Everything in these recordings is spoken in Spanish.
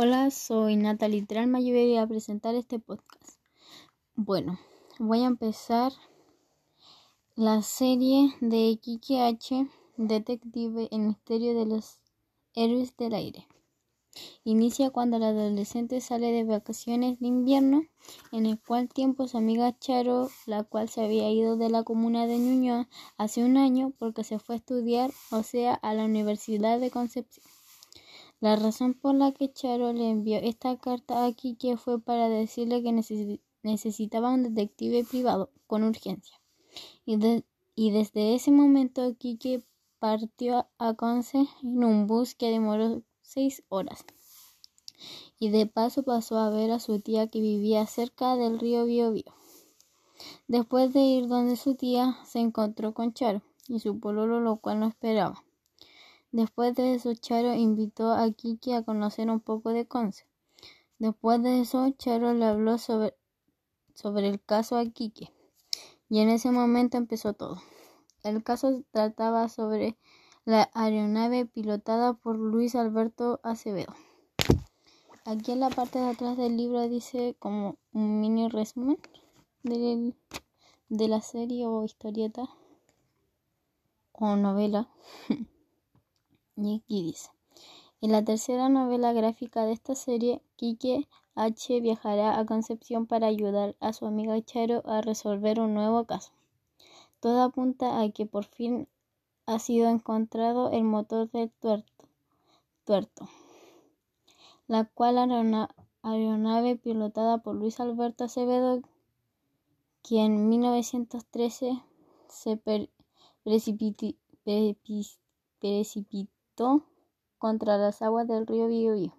Hola, soy Natalie Tralma y voy a presentar este podcast. Bueno, voy a empezar la serie de Kiki H, Detective El misterio de los héroes del aire. Inicia cuando el adolescente sale de vacaciones de invierno, en el cual tiempo su amiga Charo, la cual se había ido de la comuna de Ñuñoa hace un año porque se fue a estudiar, o sea, a la Universidad de Concepción. La razón por la que Charo le envió esta carta a Kike fue para decirle que necesitaba un detective privado con urgencia. Y, desde ese momento Kike partió a Conce en un bus que demoró seis horas. Y de paso pasó a ver a su tía que vivía cerca del río Biobío. Después de ir donde su tía, se encontró con Charo y su pololo, lo cual no esperaba. Después de eso, Charo invitó a Kiki a conocer un poco de Conce. Después de eso, Charo le habló sobre, sobre el caso a Kiki. Y en ese momento empezó todo. El caso trataba sobre la aeronave pilotada por Luis Alberto Acevedo. Aquí en la parte de atrás del libro dice como un mini resumen de, de la serie o historieta o novela. En la tercera novela gráfica de esta serie, Kike H viajará a Concepción para ayudar a su amiga Charo a resolver un nuevo caso. Todo apunta a que por fin ha sido encontrado el motor del tuerto, tuerto la cual aeronave pilotada por Luis Alberto Acevedo, quien en 1913 se precipitó contra las aguas del río Biobío.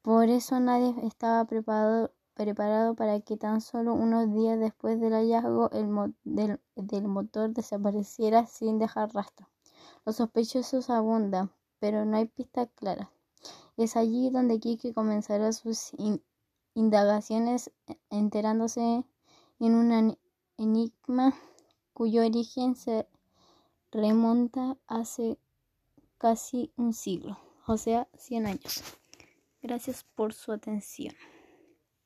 Por eso nadie estaba preparado, preparado para que tan solo unos días después del hallazgo el del, motor desapareciera sin dejar rastro. Los sospechosos abundan, pero no hay pistas claras. Es allí donde Kiki comenzará sus indagaciones enterándose en un enigma cuyo origen se remonta hace casi un siglo, o sea, 100 años. Gracias por su atención.